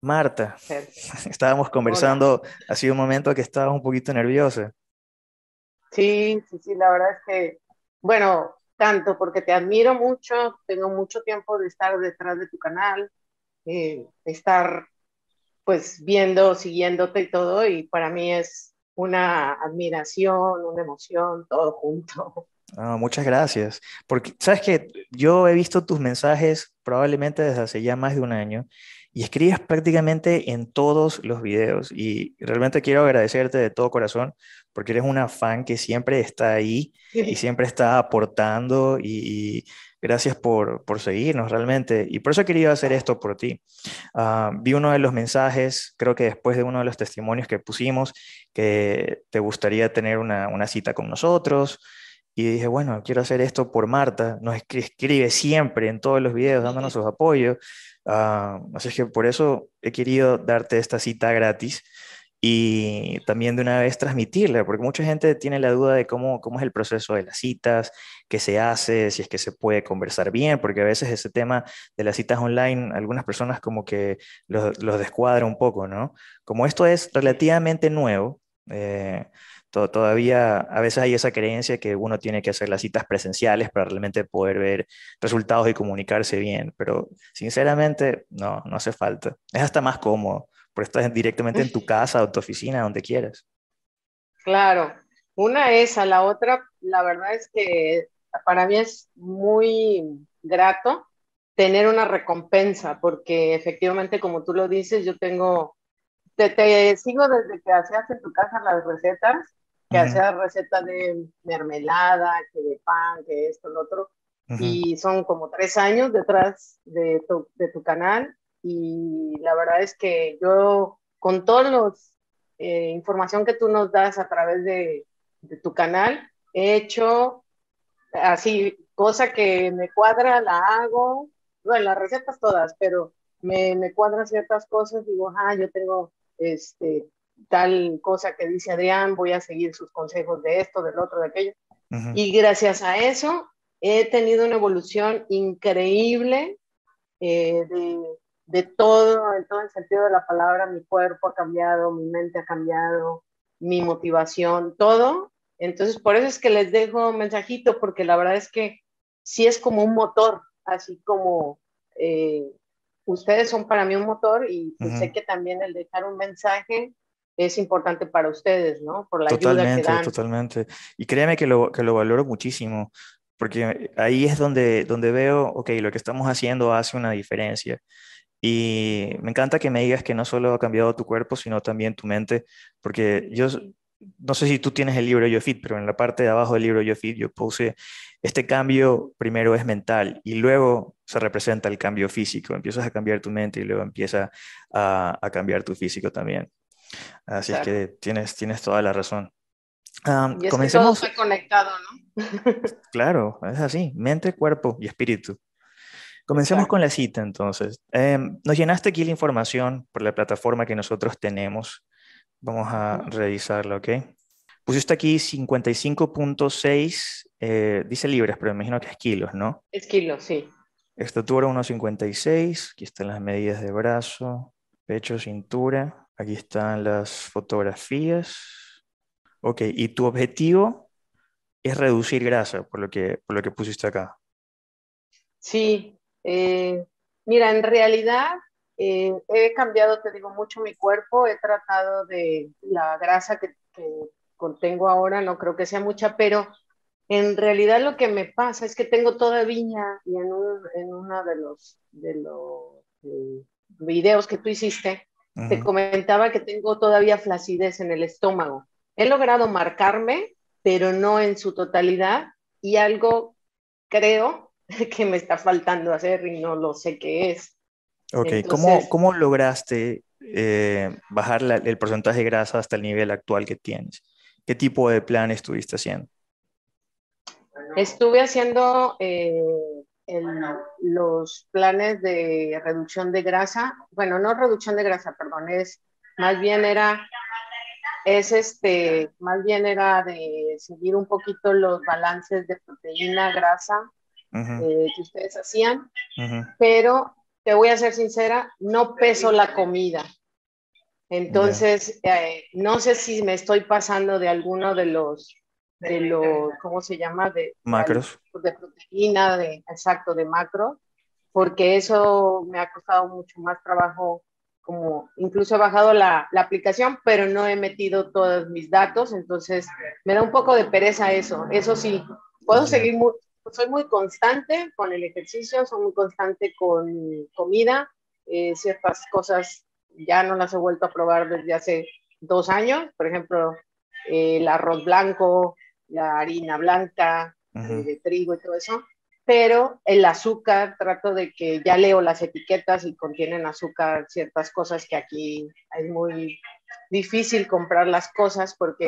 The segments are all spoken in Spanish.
Marta, estábamos conversando hace un momento que estabas un poquito nerviosa. Sí, sí, sí, la verdad es que, bueno, tanto porque te admiro mucho, tengo mucho tiempo de estar detrás de tu canal, eh, estar pues viendo, siguiéndote y todo, y para mí es una admiración, una emoción, todo junto. Ah, muchas gracias. Porque, sabes que yo he visto tus mensajes probablemente desde hace ya más de un año y escribes prácticamente en todos los videos y realmente quiero agradecerte de todo corazón porque eres una fan que siempre está ahí y siempre está aportando y, gracias por, por, seguirnos realmente y por eso he querido hacer esto por ti. Ah, vi uno de los mensajes, creo que después de uno de los testimonios que pusimos, que te gustaría tener una, una cita con nosotros. Y dije, bueno, quiero hacer esto por Marta, nos escribe siempre en todos los videos dándonos sus apoyos. Uh, así es que por eso he querido darte esta cita gratis y también de una vez transmitirla, porque mucha gente tiene la duda de cómo, cómo es el proceso de las citas, qué se hace, si es que se puede conversar bien, porque a veces ese tema de las citas online, algunas personas como que los, los descuadra un poco, ¿no? Como esto es relativamente nuevo, eh, todavía a veces hay esa creencia que uno tiene que hacer las citas presenciales para realmente poder ver resultados y comunicarse bien, pero sinceramente no, no hace falta. Es hasta más cómodo, porque estás directamente en tu casa o tu oficina, donde quieras. Claro, una es a la otra, la verdad es que para mí es muy grato tener una recompensa, porque efectivamente, como tú lo dices, yo tengo te, te, sigo desde que hacías en tu casa las recetas que hacía receta de mermelada, que de pan, que esto, lo otro. Y son como tres años detrás de tu, de tu, canal. Y la verdad es que yo, con toda la eh, información que tú nos das a través de, de tu canal, he hecho así, cosa que me cuadra, la hago. Bueno, las recetas todas, pero me, me cuadran ciertas cosas. Digo, ah, yo tengo este, tal cosa que dice Adrián, voy a seguir sus consejos de esto, del otro, de aquello. Y gracias a eso he tenido una evolución increíble eh, de, de, todo, en todo el sentido de la palabra, mi cuerpo ha cambiado, mi mente ha cambiado, mi motivación, todo. Entonces, por eso es que les dejo un mensajito, porque la verdad es que sí es como un motor, así como eh, ustedes son para mí un motor y pues sé que también el dejar un mensaje es importante para ustedes, ¿no? Por la totalmente, ayuda que dan. Totalmente, Y créeme que lo, que lo valoro muchísimo, porque ahí es donde, donde veo, ok, lo que estamos haciendo hace una diferencia. Y me encanta que me digas que no solo ha cambiado tu cuerpo, sino también tu mente, porque yo no sé si tú tienes el libro Yo Fit, pero en la parte de abajo del libro Yo Fit yo puse, este cambio primero es mental y luego se representa el cambio físico. Empiezas a cambiar tu mente y luego empieza a, a cambiar tu físico también. Así es que tienes, tienes toda la razón. y comencemos. todo está conectado, ¿no? claro, es así, mente, cuerpo y espíritu. Comencemos con la cita entonces. Em, nos llenaste aquí la información por la plataforma que nosotros tenemos. Vamos a revisarlo, ¿ok? Pusiste aquí 55.6, eh, dice libras, pero me imagino que es kilos, ¿no? Es kilos, sí. Estatura 1,56. Aquí están las medidas de brazo, pecho, cintura. Aquí están las fotografías. Ok, y tu objetivo es reducir grasa, por lo que, por lo que pusiste acá. Sí, eh, mira, en realidad eh, he cambiado, te digo, mucho mi cuerpo. He tratado de la grasa que, contengo ahora, no creo que sea mucha, pero en realidad lo que me pasa es que tengo todavía, y en, uno de los, de los eh, videos que tú hiciste, te comentaba que tengo todavía flacidez en el estómago. He logrado marcarme, pero no en su totalidad, y algo creo que me está faltando hacer y no lo sé qué es. Ok, ¿Cómo, ¿cómo, lograste eh, bajar el porcentaje de grasa hasta el nivel actual que tienes? ¿Qué tipo de plan estuviste haciendo? Estuve haciendo eh, los planes de reducción de grasa, bueno, no reducción de grasa, perdón, es más bien era, es este, más bien era de seguir un poquito los balances de proteína, grasa eh, que ustedes hacían, pero te voy a ser sincera, no peso la comida. Entonces, eh, no sé si me estoy pasando de alguno de los, de los, ¿cómo se llama? De, macros. De, proteína, de, exacto, de macro, porque eso me ha costado mucho más trabajo, como incluso he bajado la, la aplicación, pero no he metido todos mis datos, entonces me da un poco de pereza eso. Eso sí, puedo seguir muy, soy muy constante con el ejercicio, soy muy constante con comida, eh, ciertas cosas ya no las he vuelto a probar desde hace dos años, por ejemplo, el arroz blanco, la harina blanca, eh, de trigo y todo eso, pero el azúcar, trato de que ya leo las etiquetas y contienen azúcar, ciertas cosas que aquí es muy difícil comprar las cosas porque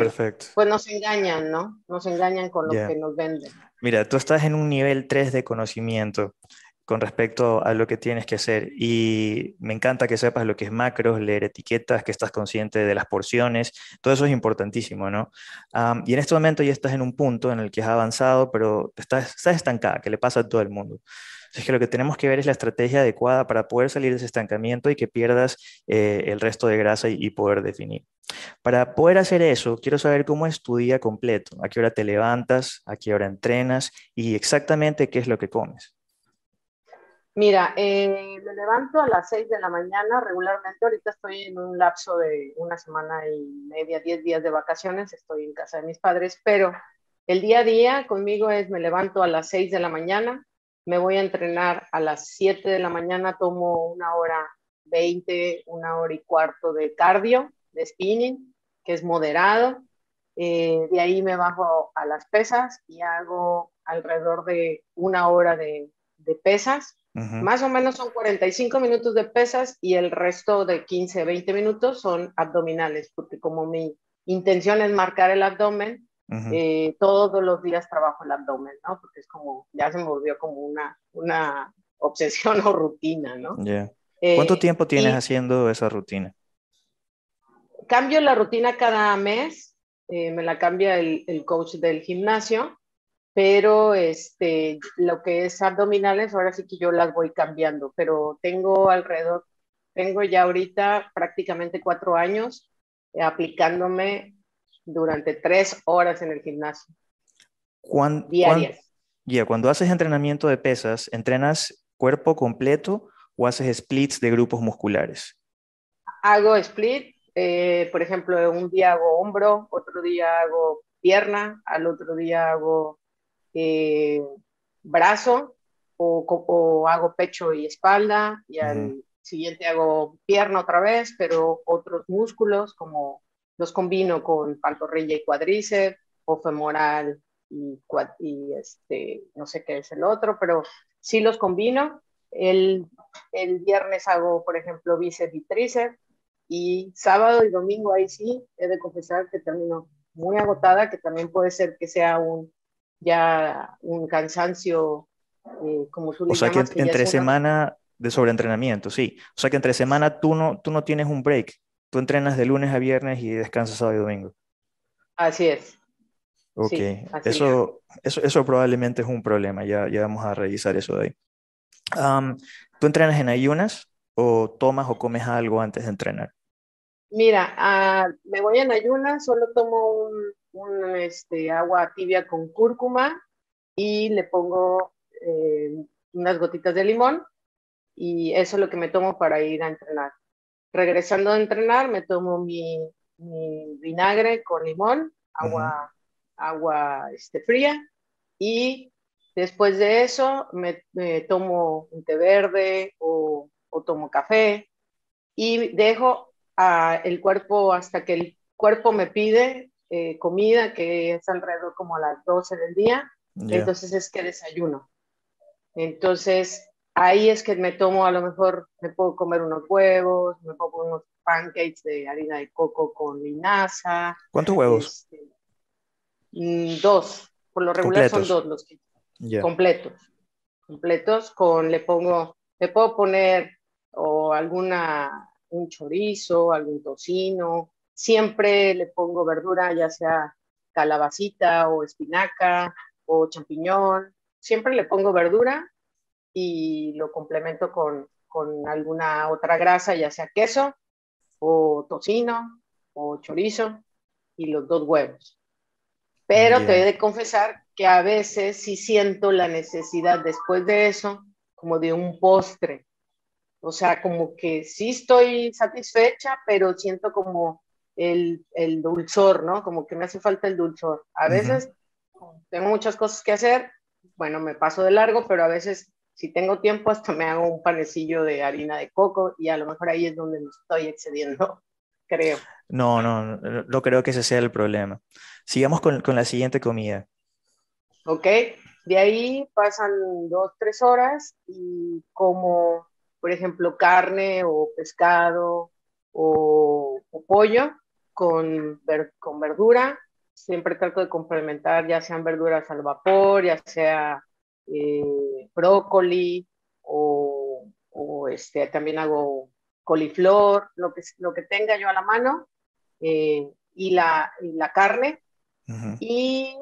pues nos engañan, ¿no? Nos engañan con lo que nos venden. Mira, tú estás en un nivel 3 de conocimiento con respecto a lo que tienes que hacer. Y me encanta que sepas lo que es macros, leer etiquetas, que estás consciente de las porciones, todo eso es importantísimo, ¿no? y en este momento ya estás en un punto en el que has avanzado, pero estás, estancada, que le pasa a todo el mundo. Es que lo que tenemos que ver es la estrategia adecuada para poder salir de ese estancamiento y que pierdas eh, el resto de grasa y, y, poder definir. Para poder hacer eso, quiero saber cómo es tu día completo, a qué hora te levantas, a qué hora entrenas y exactamente qué es lo que comes. Mira, eh, me levanto a las 6 de la mañana regularmente. Ahorita estoy en un lapso de una semana y media, 10 días de vacaciones. Estoy en casa de mis padres, pero el día a día conmigo es me levanto a las 6 de la mañana, me voy a entrenar a las 7 de la mañana, tomo una hora 20, una hora y cuarto de cardio, de spinning, que es moderado. Eh, de ahí me bajo a las pesas y hago alrededor de una hora de, de pesas más o menos son 45 minutos de pesas y el resto de 15, 20 minutos son abdominales, porque como mi intención es marcar el abdomen, eh, todos los días trabajo el abdomen, ¿no? Porque es como, ya se me volvió como una, una obsesión o rutina, ¿no? ¿Cuánto eh, tiempo tienes haciendo esa rutina? Cambio la rutina cada mes, eh, me la cambia el, el coach del gimnasio pero este, lo que es abdominales, ahora sí que yo las voy cambiando, pero tengo alrededor, tengo ya ahorita prácticamente cuatro años aplicándome durante tres horas en el gimnasio. ¿Cuán, diarias. Ya, cuando haces entrenamiento de pesas, ¿entrenas cuerpo completo o haces splits de grupos musculares? Hago split, eh, por ejemplo, un día hago hombro, otro día hago pierna, al otro día hago eh, brazo o, hago pecho y espalda y al siguiente hago pierna otra vez, pero otros músculos como los combino con pantorrilla y cuádriceps o femoral y, y este, no sé qué es el otro, pero sí los combino. El, el viernes hago, por ejemplo, bíceps y tríceps y sábado y domingo ahí sí, he de confesar que termino muy agotada, que también puede ser que sea un ya un cansancio, eh, como tú O sea que, entre semana de sobreentrenamiento, sí. O sea que entre semana tú no, tú no tienes un break. Tú entrenas de lunes a viernes y descansas sábado y domingo. Así es. Ok, eso, eso, eso, probablemente es un problema, ya, ya vamos a revisar eso de ahí. ¿Tú entrenas en ayunas o tomas o comes algo antes de entrenar? Mira, ah, me voy en ayunas, solo tomo un, un este, agua tibia con cúrcuma y le pongo eh, unas gotitas de limón y eso es lo que me tomo para ir a entrenar. Regresando a entrenar, me tomo mi, vinagre con limón, agua, agua este, fría y después de eso me, tomo un té verde o, o tomo café y dejo a el cuerpo hasta que el cuerpo me pide eh, comida, que es alrededor como a las 12 del día, entonces es que desayuno. Entonces, ahí es que me tomo, a lo mejor me puedo comer unos huevos, me puedo comer unos pancakes de harina de coco con linaza. ¿Cuántos huevos? Este, mm, dos, por lo regular son dos los que completos. Completos con, le pongo, le puedo poner o alguna, un chorizo, algún tocino, Siempre le pongo verdura, ya sea calabacita o espinaca o champiñón. Siempre le pongo verdura y lo complemento con, con alguna otra grasa, ya sea queso o tocino o chorizo y los dos huevos. Pero te he de confesar que a veces sí siento la necesidad después de eso como de un postre. O sea, como que sí estoy satisfecha, pero siento como el, el dulzor, ¿no? Como que me hace falta el dulzor. A veces tengo muchas cosas que hacer, bueno, me paso de largo, pero a veces si tengo tiempo hasta me hago un panecillo de harina de coco y a lo mejor ahí es donde me estoy excediendo, creo. No, no, no, creo que ese sea el problema. Sigamos con, con la siguiente comida. Ok, de ahí pasan dos, tres horas y como, por ejemplo, carne o pescado o, pollo con, con verdura. Siempre trato de complementar, ya sean verduras al vapor, ya sea eh, brócoli o, o, este, también hago coliflor, lo que, lo que tenga yo a la mano, eh, y, la, y la carne. Y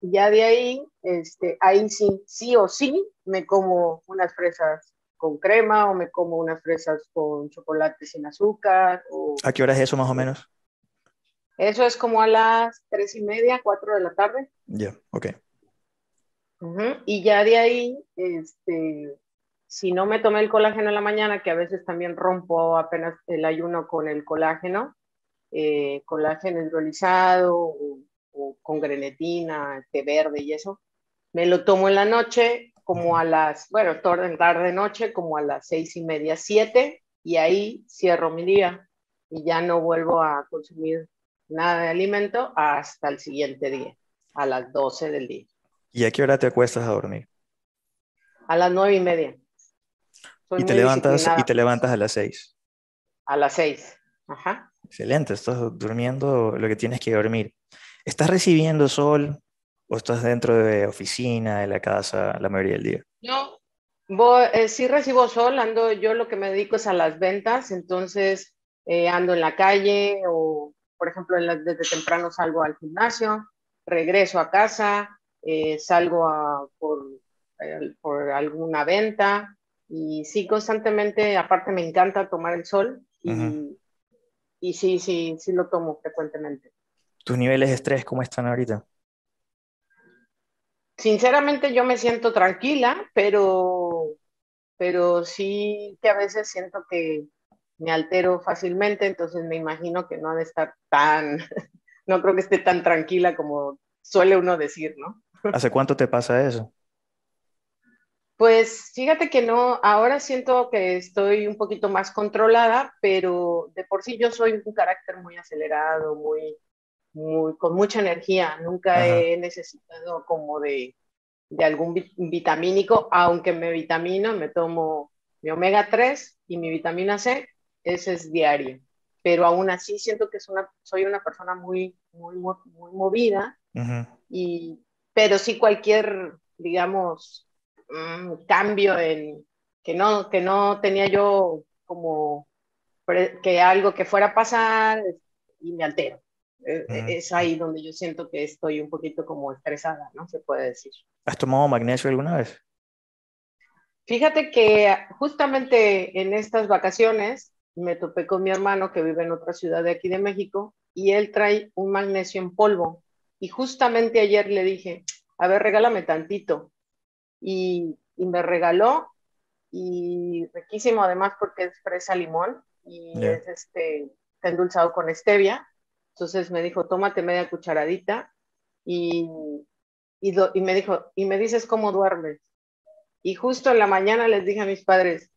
ya de ahí, este, ahí sí, sí o sí, me como unas fresas con crema o me como unas fresas con chocolate sin azúcar. O... ¿A qué hora es eso más o menos? Eso es como a las tres y media, cuatro de la tarde. Ya, ok. Y ya de ahí, este, si no me tomé el colágeno en la mañana, que a veces también rompo apenas el ayuno con el colágeno, eh, colágeno hidrolizado o o con grenetina, té verde y eso. Me lo tomo en la noche, como a las, bueno, tarde, tarde noche, como a las seis y media, siete, y ahí cierro mi día y ya no vuelvo a consumir nada de alimento hasta el siguiente día, a las doce del día. ¿Y a qué hora te acuestas a dormir? A las nueve y media. y te levantas y te levantas a las seis. A las seis. Ajá. Excelente, estás durmiendo lo que tienes que dormir. ¿Estás recibiendo sol o estás dentro de oficina, de la casa, la mayoría del día? No, eh, sí recibo sol, ando, yo lo que me dedico es a las ventas, entonces eh, ando en la calle o, por ejemplo, desde temprano salgo al gimnasio, regreso a casa, eh, salgo por, por alguna venta y sí, constantemente, aparte me encanta tomar el sol y, y sí, sí, sí lo tomo frecuentemente. ¿Tus niveles de estrés cómo están ahorita? Sinceramente yo me siento tranquila, pero, pero sí que a veces siento que me altero fácilmente, entonces me imagino que no ha de estar tan, no creo que esté tan tranquila como suele uno decir, ¿no? ¿Hace cuánto te pasa eso? Pues fíjate que no, ahora siento que estoy un poquito más controlada, pero de por sí yo soy un carácter muy acelerado, muy, con mucha energía. Nunca he necesitado como de, de, algún vitamínico, aunque me vitamino, me tomo mi omega 3 y mi vitamina C, ese es diario. Pero aún así siento que es una, soy una persona muy, muy, muy movida, y, pero sí cualquier, digamos, mm, cambio en que no, que no tenía yo como que algo que fuera a pasar y me altero. Eh, es ahí donde yo siento que estoy un poquito como estresada, ¿no? Se puede decir. ¿Has tomado magnesio alguna vez? Fíjate que justamente en estas vacaciones me topé con mi hermano que vive en otra ciudad de aquí de México y él trae un magnesio en polvo. Y justamente ayer le dije, a ver, regálame tantito. Y, y me regaló y riquísimo además porque es fresa limón y es este, está endulzado con stevia entonces me dijo, tómate media cucharadita y, y, y, me dijo, y me dices cómo duermes. Y justo en la mañana les dije a mis padres,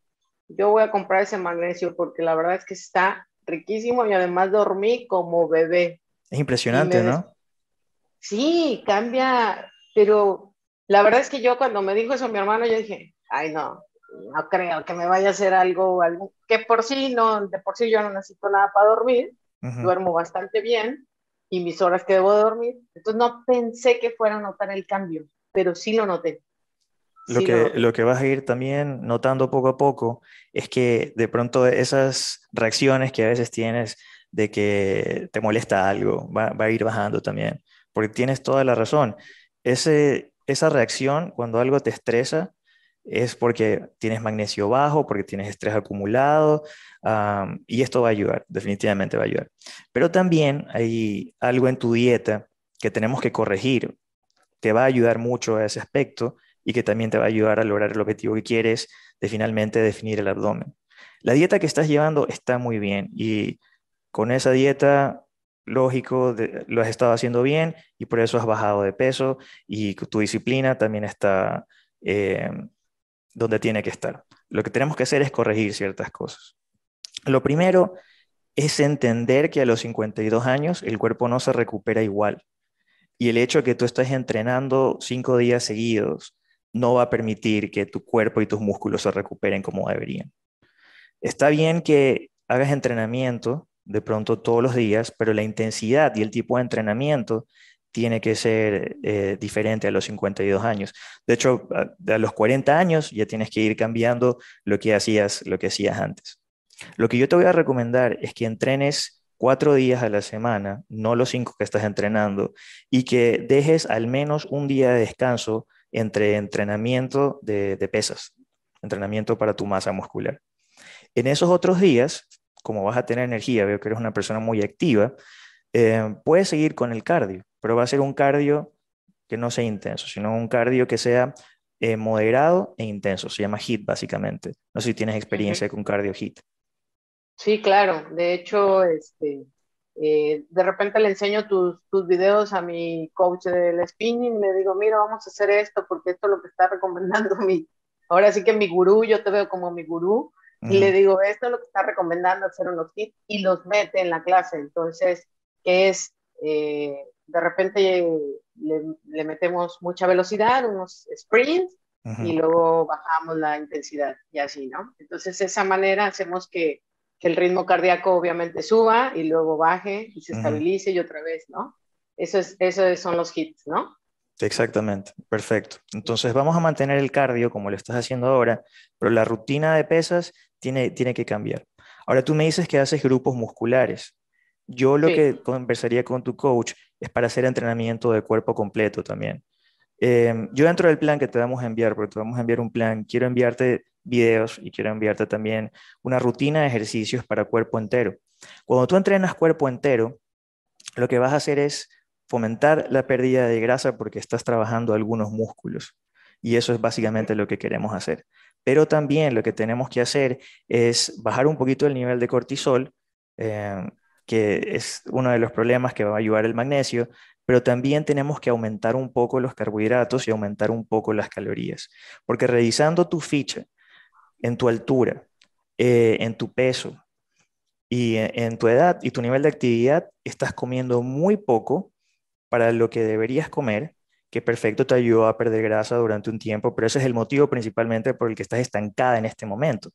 yo voy a comprar ese magnesio porque la verdad es que está riquísimo y además dormí como bebé. Es impresionante, ¿no? Sí, cambia, pero la verdad es que yo cuando me dijo eso mi hermano, yo dije, ay no, no creo que me vaya a hacer algo, algo que por sí no, de por sí yo no necesito nada para dormir, duermo bastante bien y mis horas que debo de dormir. Entonces no pensé que fuera a notar el cambio, pero sí lo noté. Lo, que, lo... que vas a ir también notando poco a poco es que de pronto esas reacciones que a veces tienes de que te molesta algo va, va a ir bajando también, porque tienes toda la razón. Ese, esa reacción, cuando algo te estresa, es porque tienes magnesio bajo, porque tienes estrés acumulado, y esto va a ayudar, definitivamente va a ayudar. Pero también hay algo en tu dieta que tenemos que corregir, que va a ayudar mucho a ese aspecto y que también te va a ayudar a lograr el objetivo que quieres de finalmente definir el abdomen. La dieta que estás llevando está muy bien y con esa dieta, lógico, lo has estado haciendo bien y por eso has bajado de peso y tu disciplina también está eh, donde tiene que estar. Lo que tenemos que hacer es corregir ciertas cosas. Lo primero es entender que a los 52 años el cuerpo no se recupera igual. Y el hecho de que tú estés entrenando cinco días seguidos no va a permitir que tu cuerpo y tus músculos se recuperen como deberían. Está bien que hagas entrenamiento de pronto todos los días, pero la intensidad y el tipo de entrenamiento tiene que ser eh, diferente a los 52 años. De hecho, a, a, los 40 años ya tienes que ir cambiando lo que hacías, lo que hacías antes. Lo que yo te voy a recomendar es que entrenes cuatro días a la semana, no los cinco que estás entrenando, y que dejes al menos un día de descanso entre entrenamiento de, pesas, entrenamiento para tu masa muscular. En esos otros días, como vas a tener energía, veo que eres una persona muy activa, eh, puedes seguir con el cardio, pero va a ser un cardio que no sea intenso, sino un cardio que sea eh, moderado e intenso. Se llama HIT básicamente. No sé si tienes experiencia con cardio HIT. Sí, claro. De hecho, este, eh, de repente le enseño tus, tus videos a mi coach del spinning, le digo, mira, vamos a hacer esto porque esto es lo que está recomendando mi, ahora sí que mi gurú, yo te veo como mi gurú, y le digo, esto es lo que está recomendando hacer unos hits y los mete en la clase. Entonces, es, eh, de repente le, le, metemos mucha velocidad, unos sprints, y luego bajamos la intensidad y así, ¿no? Entonces, de esa manera hacemos que que el ritmo cardíaco obviamente suba y luego baje y se estabilice y otra vez, ¿no? Eso es, esos son los hits, ¿no? Exactamente, perfecto. Entonces vamos a mantener el cardio como lo estás haciendo ahora, pero la rutina de pesas tiene, tiene que cambiar. Ahora tú me dices que haces grupos musculares. Yo lo que conversaría con tu coach es para hacer entrenamiento de cuerpo completo también. Em, yo dentro del plan que te vamos a enviar, porque te vamos a enviar un plan, quiero enviarte videos y quiero enviarte también una rutina de ejercicios para cuerpo entero. Cuando tú entrenas cuerpo entero, lo que vas a hacer es fomentar la pérdida de grasa porque estás trabajando algunos músculos. Y eso es básicamente lo que queremos hacer. Pero también lo que tenemos que hacer es bajar un poquito el nivel de cortisol, em, que es uno de los problemas que va a ayudar el magnesio, pero también tenemos que aumentar un poco los carbohidratos y aumentar un poco las calorías. Porque revisando tu ficha en tu altura, eh, en tu peso y en, tu edad y tu nivel de actividad, estás comiendo muy poco para lo que deberías comer, que perfecto te ayudó a perder grasa durante un tiempo, pero ese es el motivo principalmente por el que estás estancada en este momento.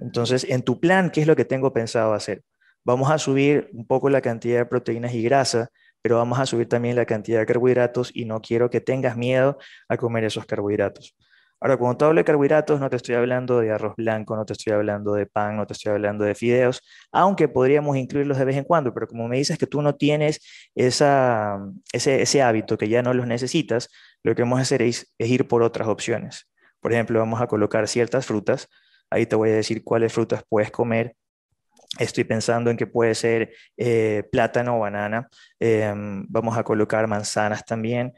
Entonces, en tu plan, ¿qué es lo que tengo pensado hacer? Vamos a subir un poco la cantidad de proteínas y grasa, pero vamos a subir también la cantidad de carbohidratos y no quiero que tengas miedo a comer esos carbohidratos. Ahora, cuando hablo de carbohidratos, no te estoy hablando de arroz blanco, no te estoy hablando de pan, no te estoy hablando de fideos, aunque podríamos incluirlos de vez en cuando, pero como me dices que tú no tienes ese, hábito, que ya no los necesitas, lo que vamos a hacer es, ir por otras opciones. Por ejemplo, vamos a colocar ciertas frutas, ahí te voy a decir cuáles frutas puedes comer. Estoy pensando en que puede ser eh, plátano o banana. Em, vamos a colocar manzanas también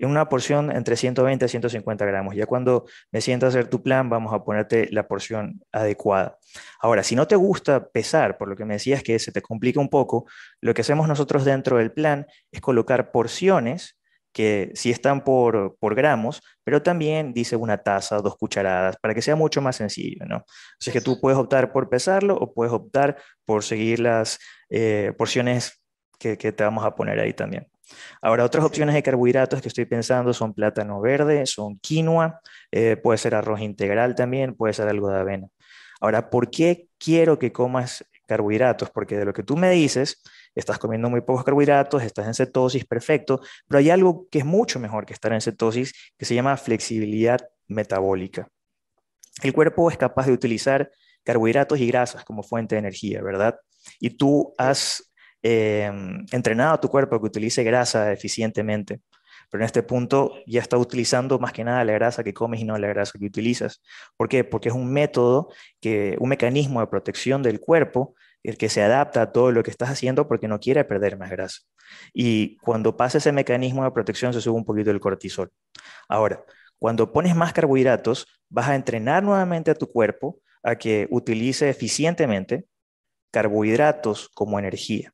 una porción entre 120 a 150 gramos. Ya cuando me sienta a hacer tu plan, vamos a ponerte la porción adecuada. Ahora, si no te gusta pesar, por lo que me decías que se te complica un poco, lo que hacemos nosotros dentro del plan es colocar porciones que sí están por, por gramos, pero también dice una taza, dos cucharadas, para que sea mucho más sencillo, ¿no? Así que tú puedes optar por pesarlo o puedes optar por seguir las eh, porciones que te vamos a poner ahí también. Ahora, otras opciones de carbohidratos que estoy pensando son plátano verde, son quinoa, eh, puede ser arroz integral también, puede ser algo de avena. Ahora, ¿por qué quiero que comas carbohidratos? Porque de lo que tú me dices, estás comiendo muy pocos carbohidratos, estás en cetosis, perfecto, pero hay algo que es mucho mejor que estar en cetosis, que se llama flexibilidad metabólica. El cuerpo es capaz de utilizar carbohidratos y grasas como fuente de energía, ¿verdad? Y tú has eh, entrenado a tu cuerpo que utilice grasa eficientemente. pero en este punto ya está utilizando más que nada la grasa que comes y no la grasa que utilizas. ¿Por qué? Porque es un método, que, un mecanismo de protección del cuerpo el que se adapta a todo lo que estás haciendo porque no quiere perder más grasa. Y cuando pasa ese mecanismo de protección se sube un poquito el cortisol. Ahora, cuando pones más carbohidratos, vas a entrenar nuevamente a tu cuerpo a que utilice eficientemente carbohidratos como energía.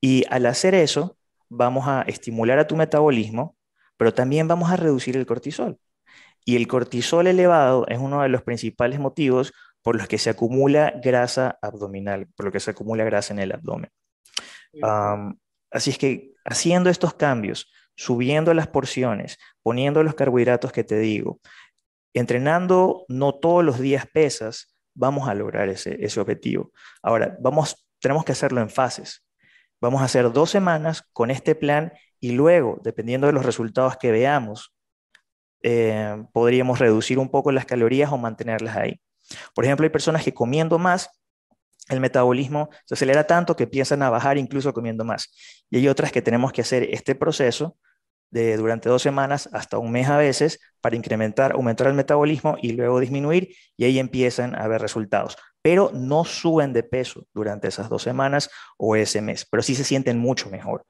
Y al hacer eso, vamos a estimular a tu metabolismo, pero también vamos a reducir el cortisol. Y el cortisol elevado es uno de los principales motivos por los que se acumula grasa abdominal, por lo que se acumula grasa en el abdomen. así es que haciendo estos cambios, subiendo las porciones, poniendo los carbohidratos que te digo, entrenando no todos los días pesas, vamos a lograr ese, ese objetivo. Ahora, vamos, tenemos que hacerlo en fases. Vamos a hacer dos semanas con este plan y luego, dependiendo de los resultados que veamos, eh, podríamos reducir un poco las calorías o mantenerlas ahí. Por ejemplo, hay personas que comiendo más, el metabolismo se acelera tanto que empiezan a bajar incluso comiendo más. Y hay otras que tenemos que hacer este proceso de durante dos semanas hasta un mes a veces para incrementar, aumentar el metabolismo y luego disminuir y ahí empiezan a haber resultados. Pero no suben de peso durante esas dos semanas o ese mes, pero sí se sienten mucho mejor.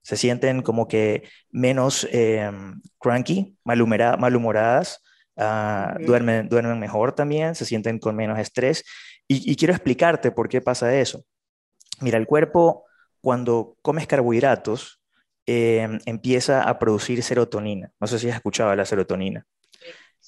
Se sienten como que menos em, cranky, malhumoradas, ah, duermen, duermen mejor también, se sienten con menos estrés. y quiero explicarte por qué pasa eso. Mira, el cuerpo cuando comes carbohidratos, Em, empieza a producir serotonina. No sé si has escuchado la serotonina.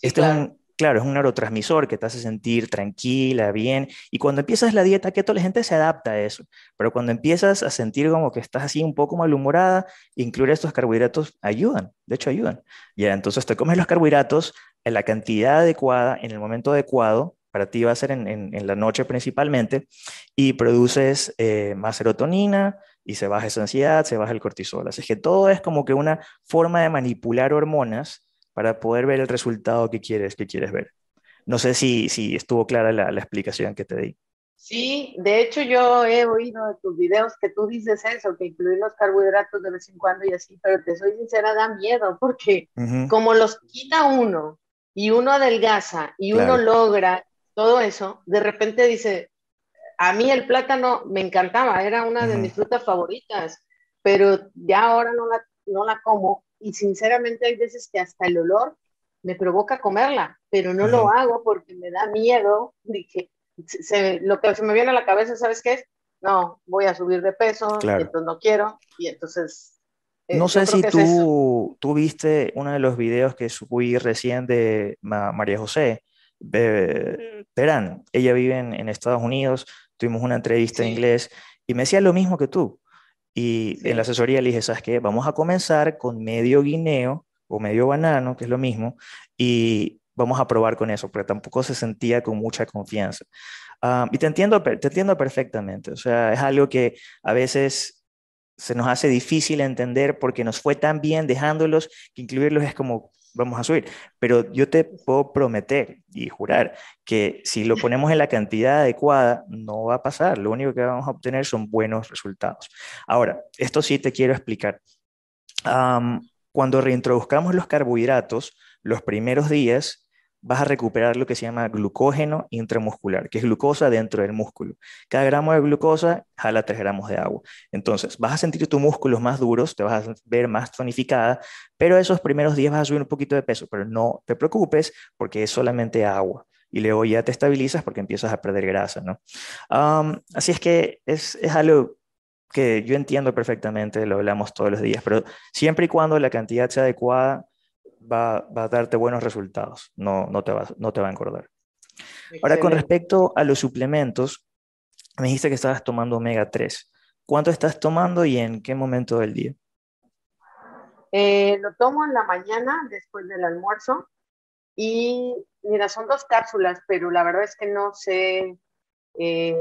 este claro. es un, claro, es un neurotransmisor que te hace sentir tranquila, bien. Y cuando empiezas la dieta keto, la gente se adapta a eso. Pero cuando empiezas a sentir como que estás así un poco malhumorada, incluir estos carbohidratos ayudan. De hecho, ayudan. Ya, entonces te comes los carbohidratos en la cantidad adecuada, en el momento adecuado. Para ti va a ser en, la noche principalmente. Y produces eh, más serotonina, y se baja esa ansiedad, se baja el cortisol. Así que todo es como que una forma de manipular hormonas para poder ver el resultado que quieres, que quieres ver. No sé si, si estuvo clara la, la explicación que te di. Sí, de hecho yo he oído de tus videos que tú dices eso, que incluir los carbohidratos de vez en cuando y así, pero te soy sincera, da miedo porque como los quita uno y uno adelgaza y uno logra todo eso, de repente dice, a mí el plátano me encantaba, era una de mis frutas favoritas, pero ya ahora no la, no la como y sinceramente hay veces que hasta el olor me provoca comerla, pero no lo hago porque me da miedo. Dije, lo que se me viene a la cabeza, ¿sabes qué es? No, voy a subir de peso, entonces no quiero, y entonces... Eh, no sé si tú, tú viste uno de los videos que subí recién de María José, Verán, ella vive en, Estados Unidos, tuvimos una entrevista en inglés y me decía lo mismo que tú. Y en la asesoría le dije, ¿sabes qué? Vamos a comenzar con medio guineo o medio banano, que es lo mismo, y vamos a probar con eso, pero tampoco se sentía con mucha confianza. Ah, y te entiendo, te entiendo perfectamente, o sea, es algo que a veces se nos hace difícil entender porque nos fue tan bien dejándolos que incluirlos es como, vamos a subir. Pero yo te puedo prometer y jurar que si lo ponemos en la cantidad adecuada, no va a pasar. Lo único que vamos a obtener son buenos resultados. Ahora, esto sí te quiero explicar. cuando reintroduzcamos los carbohidratos, los primeros días vas a recuperar lo que se llama glucógeno intramuscular, que es glucosa dentro del músculo. Cada gramo de glucosa jala 3 gramos de agua. Entonces, vas a sentir tus músculos más duros, te vas a ver más tonificada, pero esos primeros días vas a subir un poquito de peso, pero no te preocupes porque es solamente agua. Y luego ya te estabilizas porque empiezas a perder grasa, ¿no? así es que es, es algo que yo entiendo perfectamente, lo hablamos todos los días, pero siempre y cuando la cantidad sea adecuada, va, a darte buenos resultados, no, no, te va, no te va a engordar. Ahora, con respecto a los suplementos, me dijiste que estabas tomando omega 3. ¿Cuánto estás tomando y en qué momento del día? Eh, lo tomo en la mañana después del almuerzo y mira, son dos cápsulas, pero la verdad es que no sé, eh,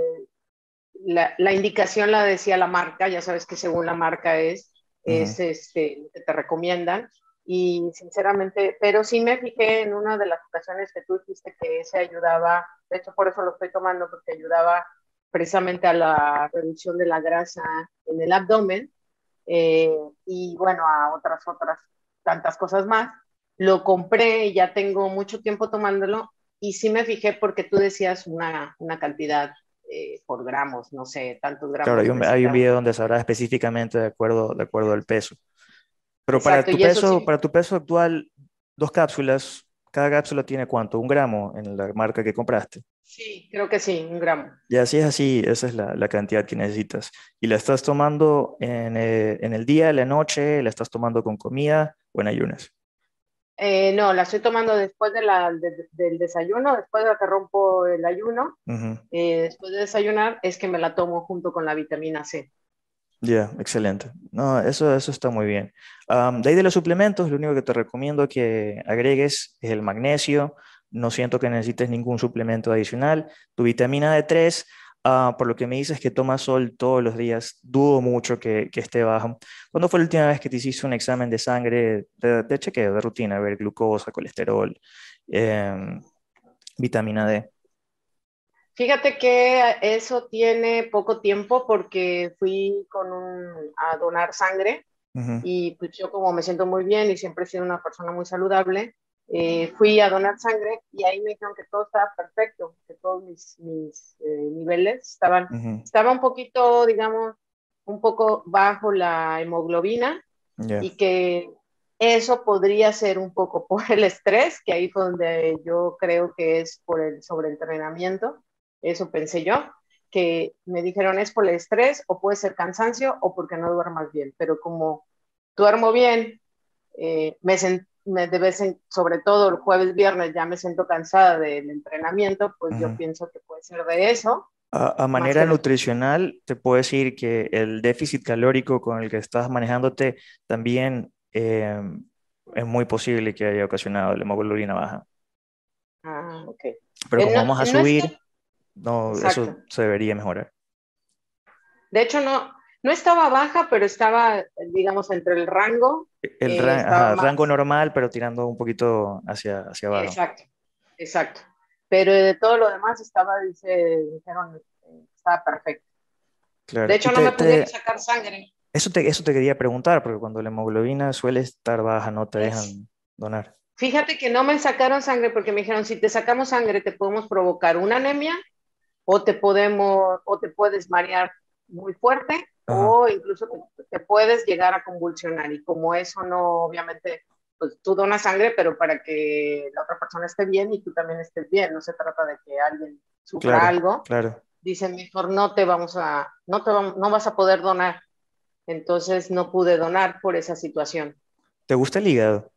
la, la, indicación la decía la marca, ya sabes que según la marca es, es este, lo que te recomiendan y sinceramente, pero sí me fijé en una de las ocasiones que tú dijiste que ese ayudaba, de hecho por eso lo estoy tomando, porque ayudaba precisamente a la reducción de la grasa en el abdomen eh, y bueno, a otras otras tantas cosas más. Lo compré y ya tengo mucho tiempo tomándolo y sí me fijé porque tú decías una, una cantidad eh, por gramos, no sé, tantos gramos. Claro, hay un, hay un video donde sabrá específicamente de acuerdo, de acuerdo al peso. Pero para tu, peso, para tu peso actual, dos cápsulas, cada cápsula tiene cuánto? ¿Un gramo en la marca que compraste? Sí, creo que sí, un gramo. Y así es así, esa es la, la cantidad que necesitas. ¿Y la estás tomando en, eh, en, el día, en la noche? ¿La estás tomando con comida o en ayunas? Eh, no, la estoy tomando después de la, del desayuno, después de que rompo el ayuno. eh, después de desayunar es que me la tomo junto con la vitamina C. Ya, excelente. No, eso, eso está muy bien. de ahí de los suplementos, lo único que te recomiendo que agregues es el magnesio. No siento que necesites ningún suplemento adicional. Tu vitamina D3, uh, por lo que me dices que tomas sol todos los días, dudo mucho que, que, esté bajo. ¿Cuándo fue la última vez que te hiciste un examen de sangre de, chequeo, de rutina, a ver glucosa, colesterol, eh, vitamina D? Fíjate que eso tiene poco tiempo porque fui con un, a donar sangre uh -huh. y pues yo como me siento muy bien y siempre he sido una persona muy saludable, eh, fui a donar sangre y ahí me dijeron que todo estaba perfecto, que todos mis, mis eh, niveles estaban, uh -huh. estaba un poquito, digamos, un poco bajo la hemoglobina y que eso podría ser un poco por el estrés, que ahí fue donde yo creo que es por el sobreentrenamiento eso pensé yo, que me dijeron es por el estrés o puede ser cansancio o porque no duermas bien, pero como duermo bien, eh, me, me de vez en, sobre todo el jueves, viernes ya me siento cansada del entrenamiento, pues uh -huh. yo pienso que puede ser de eso. A, a manera nutricional, te puedo decir que el déficit calórico con el que estás manejándote también eh, es muy posible que haya ocasionado la hemoglobina baja. Ah, ok. Pero como no, vamos a subir... No no, Exacto. eso se debería mejorar. De hecho, no, no estaba baja, pero estaba, digamos, entre el rango. El ra eh, ajá, rango normal, pero tirando un poquito hacia, hacia abajo. Exacto, exacto. Pero de todo lo demás estaba, dice, dijeron, estaba perfecto. Claro. De hecho, te, no me pudieron te, sacar sangre. Eso te, eso te quería preguntar, porque cuando la hemoglobina suele estar baja, no te dejan es. donar. Fíjate que no me sacaron sangre porque me dijeron, si te sacamos sangre, te podemos provocar una anemia o te podemos, o te puedes marear muy fuerte, Ajá. o incluso te, te, puedes llegar a convulsionar. Y como eso no, obviamente, pues tú donas sangre, pero para que la otra persona esté bien y tú también estés bien. No se trata de que alguien sufra claro, algo. Claro. Dicen, mejor no te vamos a, no te vamos, no vas a poder donar. Entonces no pude donar por esa situación. ¿Te gusta el hígado?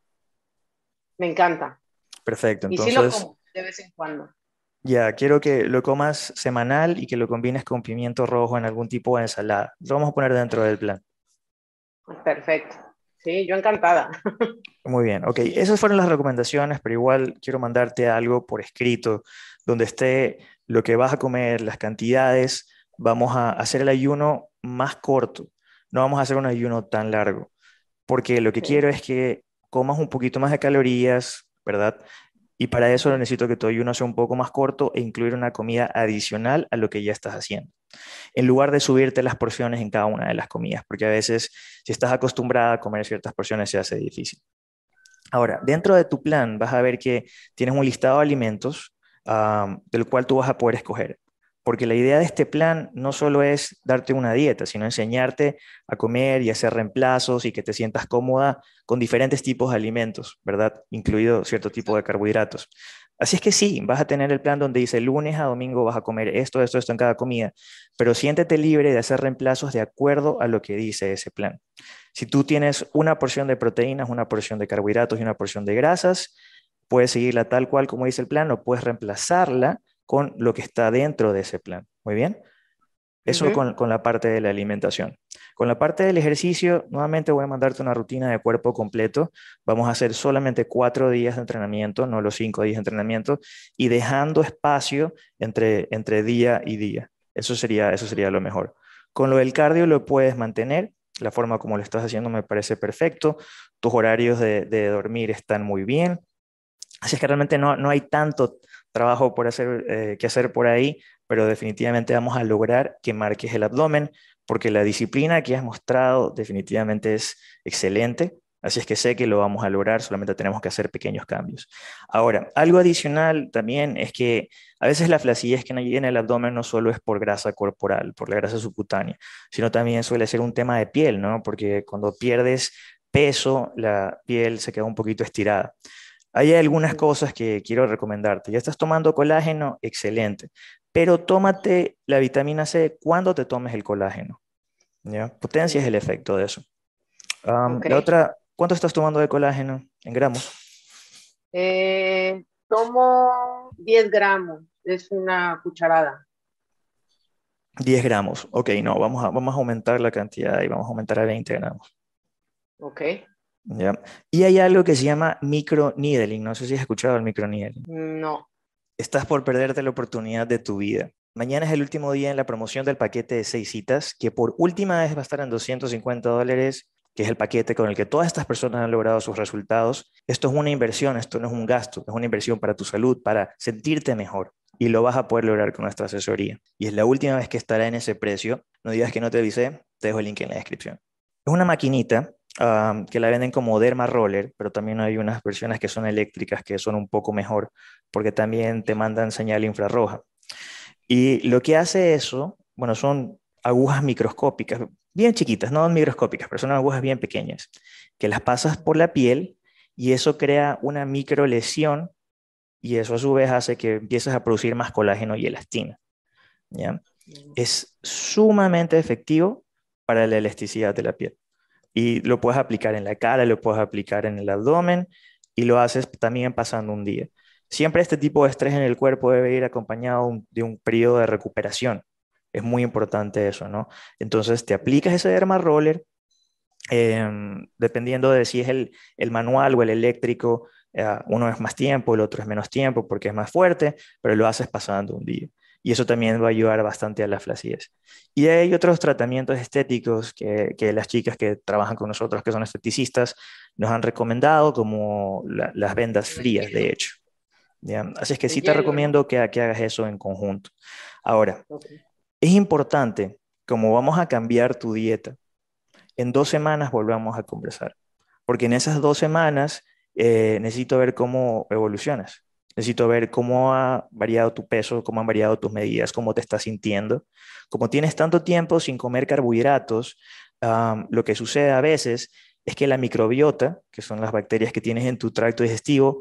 Me encanta. Perfecto. Entonces, y sí lo como de vez en cuando. Ya, quiero que lo comas semanal y que lo combines con pimiento rojo en algún tipo de ensalada. Lo vamos a poner dentro del plan. Perfecto. Sí, yo encantada. Muy bien, ok. Esas fueron las recomendaciones, pero igual quiero mandarte algo por escrito donde esté lo que vas a comer, las cantidades. Vamos a hacer el ayuno más corto. No vamos a hacer un ayuno tan largo, porque lo que sí. quiero es que comas un poquito más de calorías, ¿verdad? Y para eso necesito que tu ayuno sea un poco más corto e incluir una comida adicional a lo que ya estás haciendo. En lugar de subirte las porciones en cada una de las comidas, porque a veces si estás acostumbrada a comer ciertas porciones se hace difícil. Ahora, dentro de tu plan vas a ver que tienes un listado de alimentos del cual tú vas a poder escoger. Porque la idea de este plan no solo es darte una dieta, sino enseñarte a comer y hacer reemplazos y que te sientas cómoda con diferentes tipos de alimentos, ¿verdad? Incluido cierto tipo de carbohidratos. Así es que sí, vas a tener el plan donde dice lunes a domingo vas a comer esto, esto, esto en cada comida, pero siéntete libre de hacer reemplazos de acuerdo a lo que dice ese plan. Si tú tienes una porción de proteínas, una porción de carbohidratos y una porción de grasas, puedes seguirla tal cual como dice el plan o puedes reemplazarla con lo que está dentro de ese plan. Muy bien. Eso uh -huh. con, con, la parte de la alimentación. Con la parte del ejercicio, nuevamente voy a mandarte una rutina de cuerpo completo. Vamos a hacer solamente cuatro días de entrenamiento, no los cinco días de entrenamiento, y dejando espacio entre, entre día y día. Eso sería, eso sería lo mejor. Con lo del cardio lo puedes mantener. La forma como lo estás haciendo me parece perfecto. Tus horarios de, de dormir están muy bien. Así es que realmente no, no hay tanto trabajo por hacer, eh, que hacer por ahí, pero definitivamente vamos a lograr que marques el abdomen, porque la disciplina que has mostrado definitivamente es excelente. Así es que sé que lo vamos a lograr, solamente tenemos que hacer pequeños cambios. Ahora, algo adicional también es que a veces la flacidez que hay en el abdomen no solo es por grasa corporal, por la grasa subcutánea, sino también suele ser un tema de piel, ¿no? Porque cuando pierdes peso, la piel se queda un poquito estirada. Hay algunas cosas que quiero recomendarte. Ya estás tomando colágeno, excelente, pero tómate la vitamina C cuando te tomes el colágeno. ¿ya? Potencia es el efecto de eso. La otra, ¿cuánto estás tomando de colágeno en gramos? Eh, tomo 10 gramos, es una cucharada. 10 gramos, ok, no, vamos a, vamos a aumentar la cantidad y vamos a aumentar a 20 gramos. Ok. Y hay algo que se llama microneedling. No sé si has escuchado el microneedling. No. Estás por perderte la oportunidad de tu vida. Mañana es el último día en la promoción del paquete de seis citas, que por última vez va a estar en 250 dólares, que es el paquete con el que todas estas personas han logrado sus resultados. Esto es una inversión, esto no es un gasto, es una inversión para tu salud, para sentirte mejor. Y lo vas a poder lograr con nuestra asesoría. Y es la última vez que estará en ese precio. No digas que no te avisé, te dejo el link en la descripción. Es una maquinita que la venden como Derma Roller, pero también hay unas versiones que son eléctricas que son un poco mejor porque también te mandan señal infrarroja. Y lo que hace eso, bueno, son agujas microscópicas, bien chiquitas, no microscópicas, pero son agujas bien pequeñas, que las pasas por la piel y eso crea una micro lesión y eso a su vez hace que empieces a producir más colágeno y elastina. ¿ya? Es sumamente efectivo para la elasticidad de la piel y lo puedes aplicar en la cara, lo puedes aplicar en el abdomen y lo haces también pasando un día. Siempre este tipo de estrés en el cuerpo debe ir acompañado de un periodo de recuperación. Es muy importante eso, ¿no? Entonces te aplicas ese derma roller, em, dependiendo de si es el, el manual o el eléctrico, eh, uno es más tiempo, el otro es menos tiempo porque es más fuerte, pero lo haces pasando un día y eso también va a ayudar bastante a la flacidez. Y hay otros tratamientos estéticos que, que las chicas que trabajan con nosotros, que son esteticistas, nos han recomendado, como las vendas frías, de hecho. Así es que sí te recomiendo que, que, hagas eso en conjunto. Ahora, es importante, como vamos a cambiar tu dieta, en dos semanas volvamos a conversar, porque en esas dos semanas eh, necesito ver cómo evolucionas. Necesito ver cómo ha variado tu peso, cómo han variado tus medidas, cómo te estás sintiendo. Como tienes tanto tiempo sin comer carbohidratos, lo que sucede a veces es que la microbiota, que son las bacterias que tienes en tu tracto digestivo,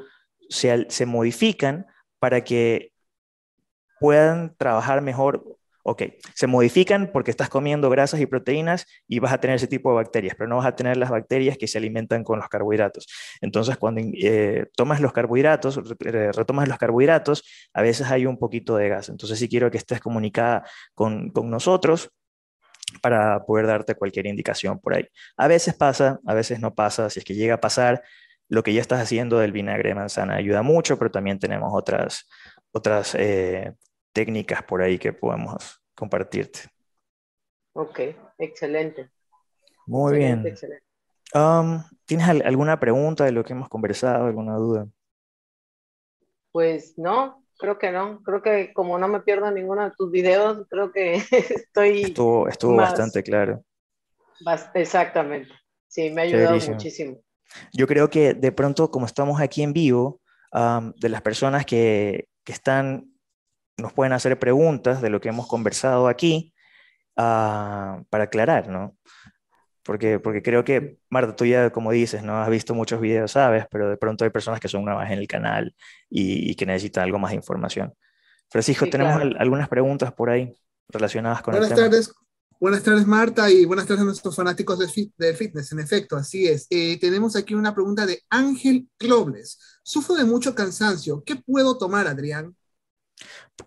se, modifican para que puedan trabajar mejor Ok, se modifican porque estás comiendo grasas y proteínas y vas a tener ese tipo de bacterias, pero no vas a tener las bacterias que se alimentan con los carbohidratos. Entonces, cuando eh, tomas los carbohidratos, retomas los carbohidratos, a veces hay un poquito de gas. Entonces, sí quiero que estés comunicada con, con nosotros para poder darte cualquier indicación por ahí. A veces pasa, a veces no pasa. Si es que llega a pasar, lo que ya estás haciendo del vinagre de manzana ayuda mucho, pero también tenemos otras, otras eh, técnicas por ahí que podemos compartirte. Ok, excelente. Muy bien. Um, ¿Tienes alguna pregunta de lo que hemos conversado, alguna duda? Pues no, creo que no. Creo que como no me pierdo ninguno de tus videos, creo que estoy... Estuvo, estuvo bastante claro. exactamente. Sí, me ha ayudado muchísimo. Yo creo que de pronto, como estamos aquí en vivo, um, de las personas que, que están nos pueden hacer preguntas de lo que hemos conversado aquí ah, para aclarar, ¿no? Porque, porque creo que, Marta, tú ya, como dices, ¿no? Has visto muchos videos, sabes, pero de pronto hay personas que son nuevas en el canal y, que necesitan algo más de información. Francisco, tenemos algunas preguntas por ahí relacionadas con Buenas el tema. Tardes. Buenas tardes, Marta, y buenas tardes a nuestros fanáticos del, fitness. En efecto, así es. Eh, tenemos aquí una pregunta de Ángel Clobles. Sufro de mucho cansancio. ¿Qué puedo tomar, Adrián?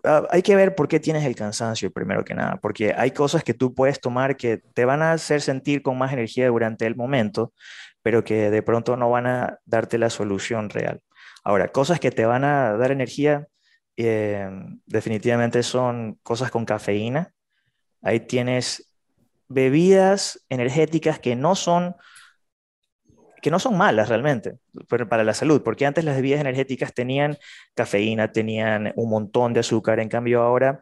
Ah, hay que ver por qué tienes el cansancio, primero que nada, porque hay cosas que tú puedes tomar que te van a hacer sentir con más energía durante el momento, pero que de pronto no van a darte la solución real. Ahora, cosas que te van a dar energía, eh, definitivamente son cosas con cafeína. Ahí tienes bebidas energéticas que no son que no son malas realmente para la salud, porque antes las bebidas energéticas tenían cafeína, tenían un montón de azúcar, en cambio ahora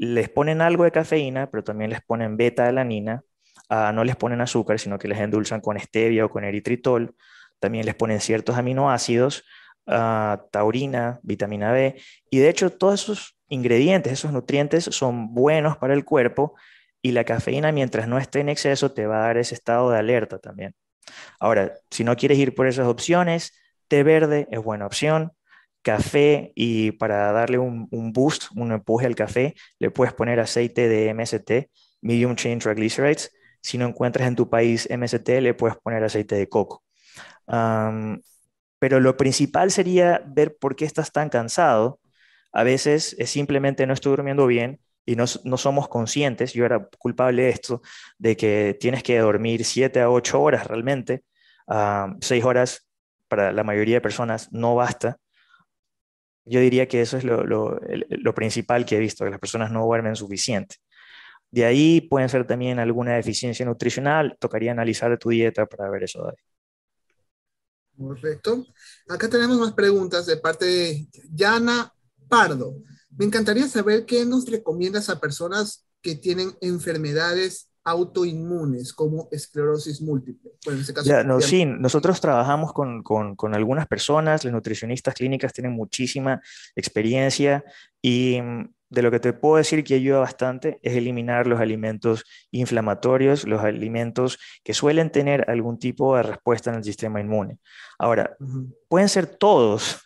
les ponen algo de cafeína, pero también les ponen beta-alanina, ah, no les ponen azúcar, sino que les endulzan con stevia o con eritritol. También les ponen ciertos aminoácidos, ah, taurina, vitamina B. Y de hecho, todos esos ingredientes, esos nutrientes son buenos para el cuerpo y la cafeína, mientras no esté en exceso, te va a dar ese estado de alerta también. Ahora, si no quieres ir por esas opciones, té verde es buena opción. Café y para darle un, boost, un empuje al café, le puedes poner aceite de MST, Medium Chain Triglycerides. Si no encuentras en tu país MST, le puedes poner aceite de coco. pero lo principal sería ver por qué estás tan cansado. A veces es simplemente no estoy durmiendo bien y no, somos conscientes, yo era culpable de esto, de que tienes que dormir 7 a 8 horas realmente, uh, 6 horas para la mayoría de personas no basta. Yo diría que eso es lo, lo, principal que he visto, que las personas no duermen suficiente. De ahí pueden ser también alguna deficiencia nutricional, tocaría analizar tu dieta para ver eso. Perfecto. Acá tenemos más preguntas de parte de Yana Pardo. Me encantaría saber qué nos recomiendas a personas que tienen enfermedades autoinmunes como esclerosis múltiple. Bueno, en caso, no, sí, nosotros trabajamos con, con, con, algunas personas, las nutricionistas clínicas tienen muchísima experiencia y mm, de lo que te puedo decir que ayuda bastante es eliminar los alimentos inflamatorios, los alimentos que suelen tener algún tipo de respuesta en el sistema inmune. Ahora, pueden ser todos.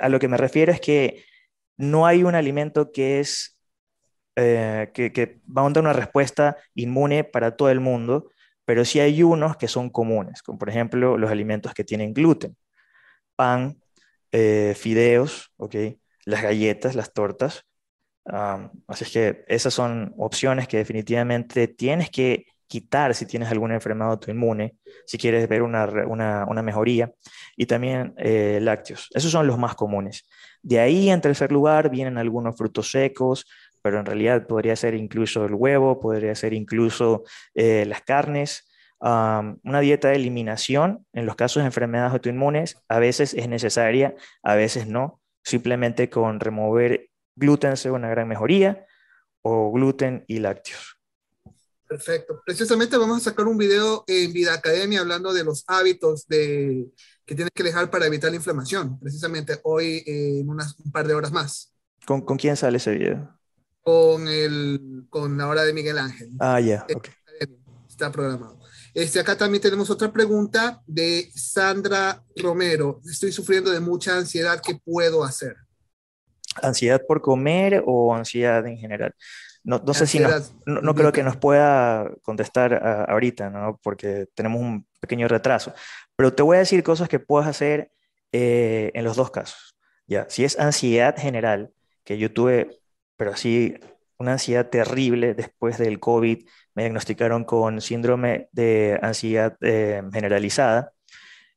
A lo que me refiero es que no hay un alimento que es eh, que, va a dar una respuesta inmune para todo el mundo, pero sí hay unos que son comunes, como por ejemplo los alimentos que tienen gluten, pan, eh, fideos, ¿okay? las galletas, las tortas. así es que esas son opciones que definitivamente tienes que quitar si tienes alguna enfermedad autoinmune, si quieres ver una, una, mejoría, y también eh, lácteos. Esos son los más comunes. De ahí, en tercer lugar, vienen algunos frutos secos, pero en realidad podría ser incluso el huevo, podría ser incluso eh, las carnes. una dieta de eliminación en los casos de enfermedades autoinmunes a veces es necesaria, a veces no. Simplemente con remover gluten se una gran mejoría o gluten y lácteos. Perfecto. Precisamente vamos a sacar un video en Vida Academia hablando de los hábitos de, que tienes que dejar para evitar la inflamación. Precisamente hoy eh, en unas, un par de horas más. ¿Con, ¿Con, quién sale ese video? Con, el, con la hora de Miguel Ángel. Ah, ya. Está programado. Este, acá también tenemos otra pregunta de Sandra Romero. Estoy sufriendo de mucha ansiedad. ¿Qué puedo hacer? ¿Ansiedad por comer o ansiedad en general? No, no sé si no, no, creo que nos pueda contestar ahorita, ¿no? porque tenemos un pequeño retraso. Pero te voy a decir cosas que puedes hacer eh, en los dos casos. Ya, si es ansiedad general, que yo tuve, pero así, una ansiedad terrible después del COVID, me diagnosticaron con síndrome de ansiedad eh, generalizada,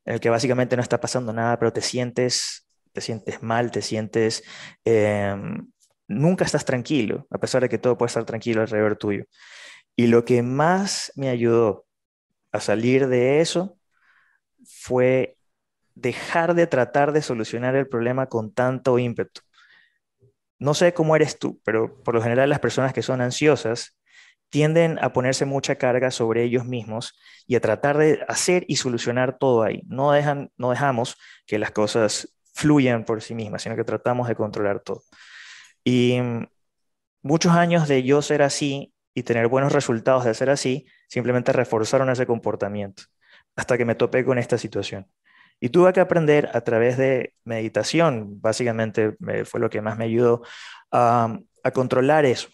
en el que básicamente no está pasando nada, pero te sientes, te sientes mal, te sientes em, nunca estás tranquilo, a pesar de que todo puede estar tranquilo alrededor tuyo. Y lo que más me ayudó a salir de eso fue dejar de tratar de solucionar el problema con tanto ímpetu. No sé cómo eres tú, pero por lo general las personas que son ansiosas tienden a ponerse mucha carga sobre ellos mismos y a tratar de hacer y solucionar todo ahí. No, dejan, no dejamos que las cosas fluyan por sí mismas, sino que tratamos de controlar todo. Y muchos años de yo ser así y tener buenos resultados de ser así, simplemente reforzaron ese comportamiento hasta que me topé con esta situación. Y tuve que aprender a través de meditación, básicamente fue lo que más me ayudó a, controlar eso,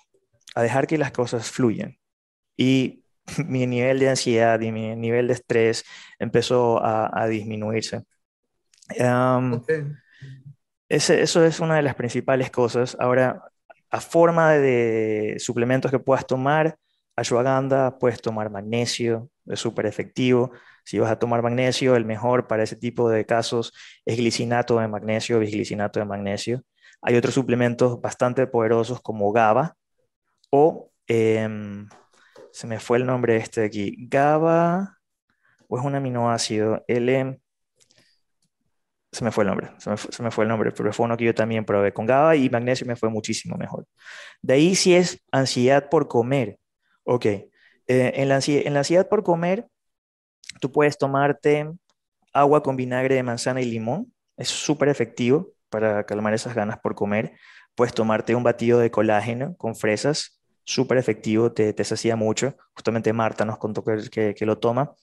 a dejar que las cosas fluyan. Y mi nivel de ansiedad y mi nivel de estrés empezó a, disminuirse eso es una de las principales cosas. Ahora, a forma de suplementos que puedas tomar, ashwagandha, puedes tomar magnesio, es súper efectivo. Si vas a tomar magnesio, el mejor para ese tipo de casos es glicinato de magnesio, bisglicinato de magnesio. Hay otros suplementos bastante poderosos como GABA o, em, se me fue el nombre este de aquí, GABA, o es un aminoácido, L, se me fue el nombre, se me fue, el nombre, pero fue uno que yo también probé. Con GABA y magnesio me fue muchísimo mejor. De ahí si es ansiedad por comer, ok, Eh, en, la, en la ansiedad por comer, tú puedes tomarte agua con vinagre de manzana y limón. Es súper efectivo para calmar esas ganas por comer. Puedes tomarte un batido de colágeno con fresas, súper efectivo, te, te sacia mucho. Justamente Marta nos contó que, que, lo toma.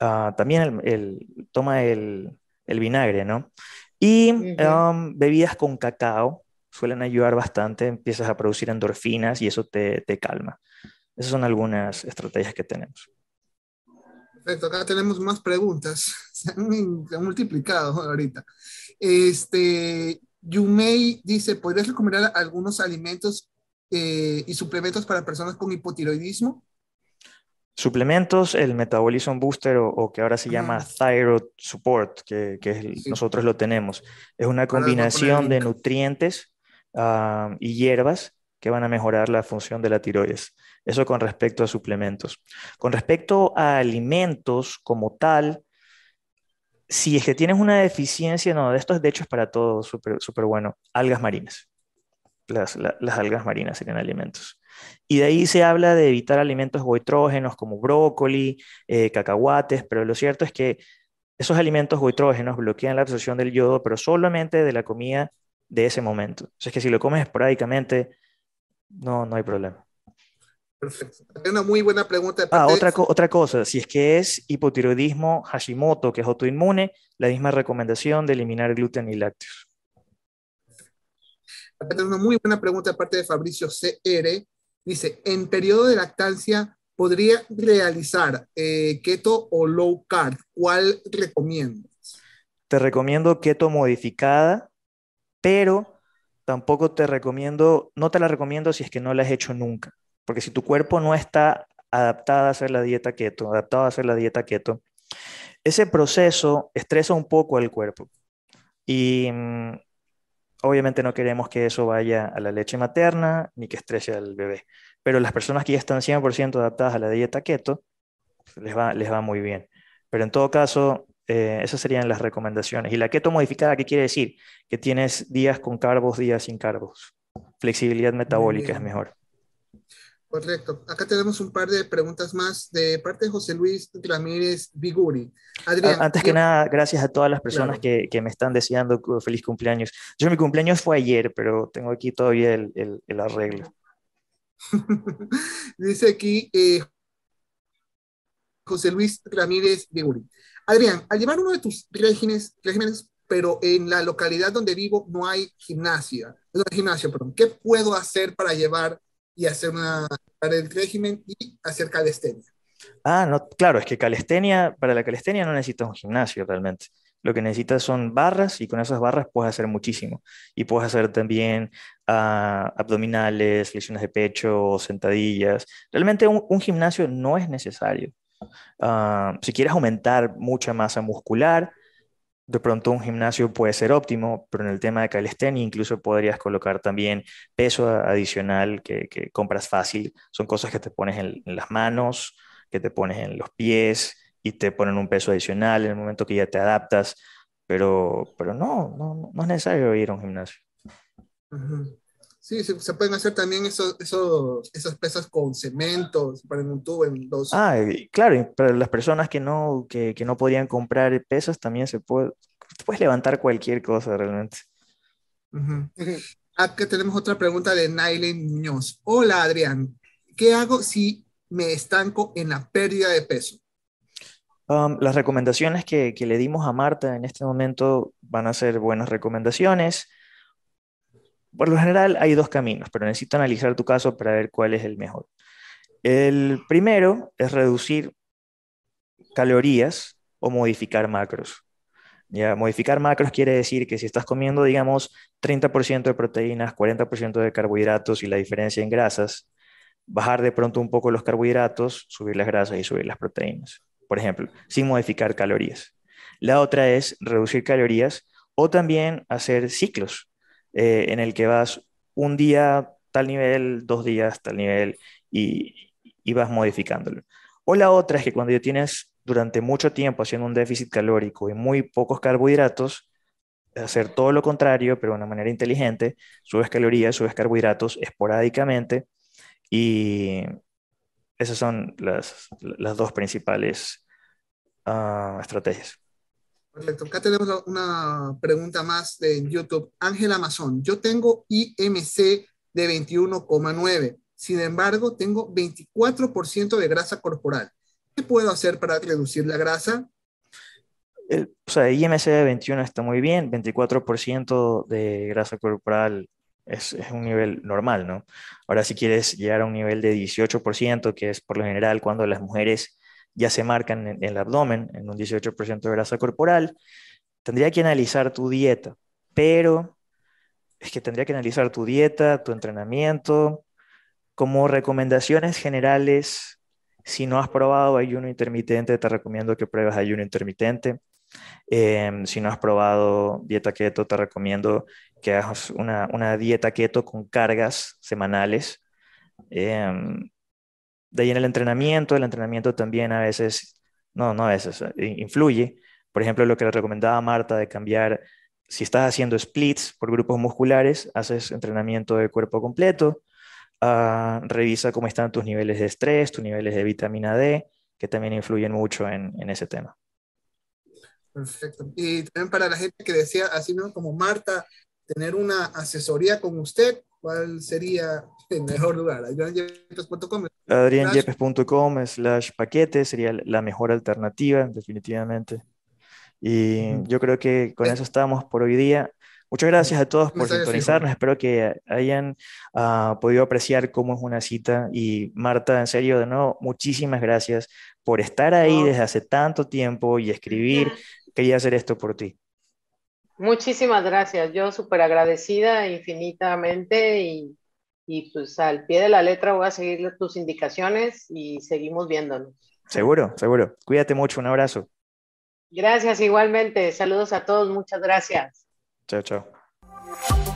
Ah, también el, toma el, el, vinagre, ¿no? Y um, bebidas con cacao suelen ayudar bastante, empiezas a producir endorfinas y eso te, te calma. Esas son algunas estrategias que tenemos. Perfecto, acá tenemos más preguntas. Se han, multiplicado ahorita. Este, Yumei dice, ¿podrías recomendar algunos alimentos eh, y suplementos para personas con hipotiroidismo? Suplementos, el Metabolism Booster o, que ahora se llama Thyroid Support, que, que nosotros lo tenemos. Es una combinación de nutrientes uh, y hierbas que van a mejorar la función de la tiroides. Eso con respecto a suplementos. Con respecto a alimentos como tal, si es que tienes una deficiencia, no, de esto de hecho es para todos súper super bueno, algas marinas. Las, las, algas marinas serían alimentos. Y de ahí se habla de evitar alimentos goitrógenos como brócoli, eh, cacahuates, pero lo cierto es que esos alimentos goitrógenos bloquean la absorción del yodo, pero solamente de la comida de ese momento. O sea, es que si lo comes esporádicamente, no, no hay problema. Perfecto. Una muy buena pregunta. ah, otra, otra cosa, si es que es hipotiroidismo Hashimoto, que es autoinmune, la misma recomendación de eliminar gluten y lácteos. Tengo una muy buena pregunta de parte de Fabricio CR. Dice, en periodo de lactancia, ¿podría realizar eh, keto o low carb? ¿Cuál recomiendas? Te recomiendo keto modificada, pero tampoco te recomiendo, no te la recomiendo si es que no la has hecho nunca. Porque si tu cuerpo no está adaptado a hacer la dieta keto, adaptado a hacer la dieta keto, ese proceso estresa un poco al cuerpo. Y mm, obviamente no queremos que eso vaya a la leche materna ni que estrese al bebé. Pero las personas que ya están 100% adaptadas a la dieta keto, les va, les va muy bien. Pero en todo caso, eh, esas serían las recomendaciones. ¿Y la keto modificada qué quiere decir? Que tienes días con carbos, días sin carbos. Flexibilidad metabólica es mejor. Correcto. Acá tenemos un par de preguntas más de parte de José Luis Ramírez Viguri. Adrián, Antes que nada, gracias a todas las personas que, que, me están deseando feliz cumpleaños. Yo mi cumpleaños fue ayer, pero tengo aquí todavía el, el, el arreglo. Dice aquí eh, José Luis Ramírez Viguri. Adrián, al llevar uno de tus regímenes, regímenes, pero en la localidad donde vivo no hay gimnasia, no hay gimnasio, perdón, ¿qué puedo hacer para llevar y hacer una para el régimen y hacer calistenia. Ah, no, claro, es que calistenia, para la calistenia no necesitas un gimnasio realmente. Lo que necesitas son barras y con esas barras puedes hacer muchísimo. Y puedes hacer también uh, abdominales, flexiones de pecho, sentadillas. Realmente un, gimnasio no es necesario. Uh, si quieres aumentar mucha masa muscular, de pronto un gimnasio puede ser óptimo, pero en el tema de calistenia incluso podrías colocar también peso adicional que, compras fácil. Son cosas que te pones en, las manos, que te pones en los pies y te ponen un peso adicional en el momento que ya te adaptas. Pero, pero no, no, no es necesario ir a un gimnasio. Sí, se, pueden hacer también esos, esos, esas pesas con cementos, para un tubo en dos. Ah, claro, pero las personas que no, que, que no podían comprar pesas también se puede, puedes levantar cualquier cosa realmente. Acá tenemos otra pregunta de Nailen Muñoz. Hola Adrián, ¿qué hago si me estanco en la pérdida de peso? Um, las recomendaciones que, que le dimos a Marta en este momento van a ser buenas recomendaciones por lo general hay dos caminos, pero necesito analizar tu caso para ver cuál es el mejor. El primero es reducir calorías o modificar macros. Ya, modificar macros quiere decir que si estás comiendo, digamos, 30% de proteínas, 40% de carbohidratos y la diferencia en grasas, bajar de pronto un poco los carbohidratos, subir las grasas y subir las proteínas, por ejemplo, sin modificar calorías. La otra es reducir calorías o también hacer ciclos. Eh, en el que vas un día tal nivel, dos días tal nivel y, vas modificándolo. O la otra es que cuando ya tienes durante mucho tiempo haciendo un déficit calórico y muy pocos carbohidratos, hacer todo lo contrario, pero de una manera inteligente, subes calorías, subes carbohidratos esporádicamente y esas son las, dos principales ah, estrategias. Perfecto. Acá tenemos una pregunta más de YouTube. Ángel Amazon, yo tengo IMC de 21,9. Sin embargo, tengo 24% de grasa corporal. ¿Qué puedo hacer para reducir la grasa? El, o sea, IMC de 21 está muy bien, 24% de grasa corporal es, es, un nivel normal, ¿no? Ahora, si quieres llegar a un nivel de 18%, que es por lo general cuando las mujeres ya se marcan en, el abdomen, en un 18% de grasa corporal, tendría que analizar tu dieta, pero es que tendría que analizar tu dieta, tu entrenamiento, como recomendaciones generales. Si no has probado ayuno intermitente, te recomiendo que pruebes ayuno intermitente. Em, si no has probado dieta keto, te recomiendo que hagas una, una dieta keto con cargas semanales. Em, de ahí en el entrenamiento, el entrenamiento también a veces, no, no a veces, eh, influye. Por ejemplo, lo que le recomendaba Marta de cambiar, si estás haciendo splits por grupos musculares, haces entrenamiento de cuerpo completo, ah, revisa cómo están tus niveles de estrés, tus niveles de vitamina D, que también influyen mucho en, en ese tema. Perfecto. Y también para la gente que decía, así mismo como Marta, tener una asesoría con usted, ¿cuál sería el mejor lugar? adrianyepes.com. adrianyepes.com slash paquete sería la mejor alternativa, definitivamente. Y yo creo que con eso estamos por hoy día. Muchas gracias a todos por sintonizarnos. Espero que hayan ah, podido apreciar cómo es una cita. Y Marta, en serio, de nuevo, muchísimas gracias por estar ahí desde hace tanto tiempo y escribir. Quería hacer esto por ti. Muchísimas gracias. Yo súper agradecida infinitamente y, y pues al pie de la letra voy a seguir tus indicaciones y seguimos viéndonos. Seguro, seguro. Cuídate mucho. Un abrazo. Gracias igualmente. Saludos a todos. Muchas gracias. Chao, chao.